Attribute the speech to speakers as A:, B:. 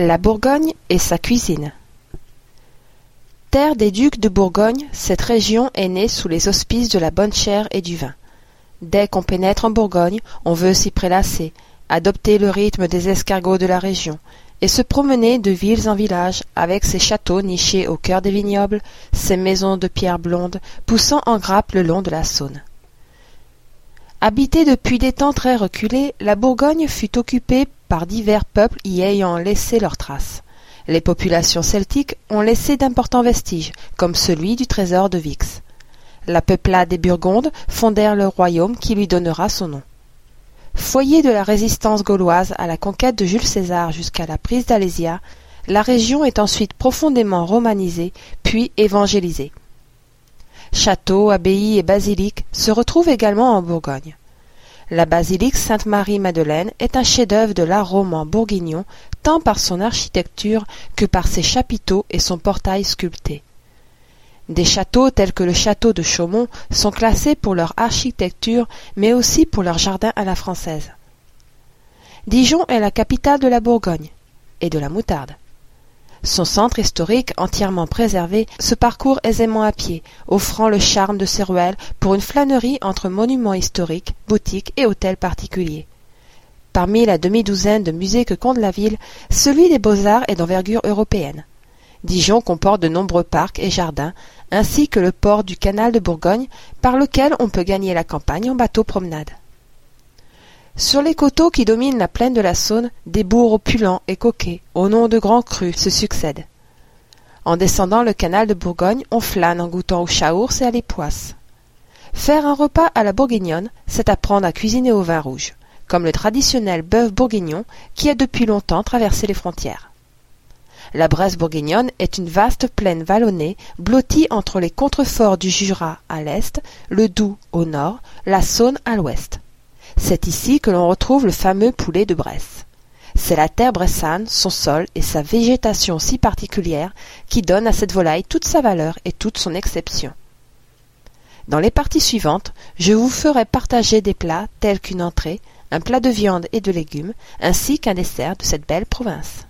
A: La Bourgogne et sa cuisine. Terre des ducs de Bourgogne, cette région est née sous les auspices de la bonne chère et du vin. Dès qu'on pénètre en Bourgogne, on veut s'y prélasser, adopter le rythme des escargots de la région, et se promener de villes en villages, avec ses châteaux nichés au cœur des vignobles, ses maisons de pierre blonde poussant en grappe le long de la Saône. Habitée depuis des temps très reculés, la Bourgogne fut occupée par divers peuples y ayant laissé leurs traces. Les populations celtiques ont laissé d'importants vestiges, comme celui du trésor de Vix. La peuplade des Burgondes fondèrent le royaume qui lui donnera son nom. Foyer de la résistance gauloise à la conquête de Jules César jusqu'à la prise d'Alésia, la région est ensuite profondément romanisée, puis évangélisée. Châteaux, abbayes et basiliques se retrouvent également en Bourgogne. La basilique Sainte-Marie-Madeleine est un chef-d'œuvre de l'art roman bourguignon tant par son architecture que par ses chapiteaux et son portail sculpté. Des châteaux tels que le château de Chaumont sont classés pour leur architecture mais aussi pour leur jardin à la française. Dijon est la capitale de la Bourgogne et de la moutarde. Son centre historique, entièrement préservé, se parcourt aisément à pied, offrant le charme de ses ruelles pour une flânerie entre monuments historiques, boutiques et hôtels particuliers. Parmi la demi-douzaine de musées que compte la ville, celui des beaux-arts est d'envergure européenne. Dijon comporte de nombreux parcs et jardins, ainsi que le port du canal de Bourgogne, par lequel on peut gagner la campagne en bateau promenade. Sur les coteaux qui dominent la plaine de la Saône, des bourgs opulents et coquets, au nom de grands crus, se succèdent. En descendant le canal de Bourgogne, on flâne en goûtant aux chaours et à l'époisse. Faire un repas à la bourguignonne, c'est apprendre à cuisiner au vin rouge, comme le traditionnel bœuf bourguignon qui a depuis longtemps traversé les frontières. La Bresse bourguignonne est une vaste plaine vallonnée, blottie entre les contreforts du Jura à l'est, le Doubs au nord, la Saône à l'ouest. C'est ici que l'on retrouve le fameux poulet de Bresse. C'est la terre bressane, son sol et sa végétation si particulière qui donnent à cette volaille toute sa valeur et toute son exception. Dans les parties suivantes, je vous ferai partager des plats tels qu'une entrée, un plat de viande et de légumes, ainsi qu'un dessert de cette belle province.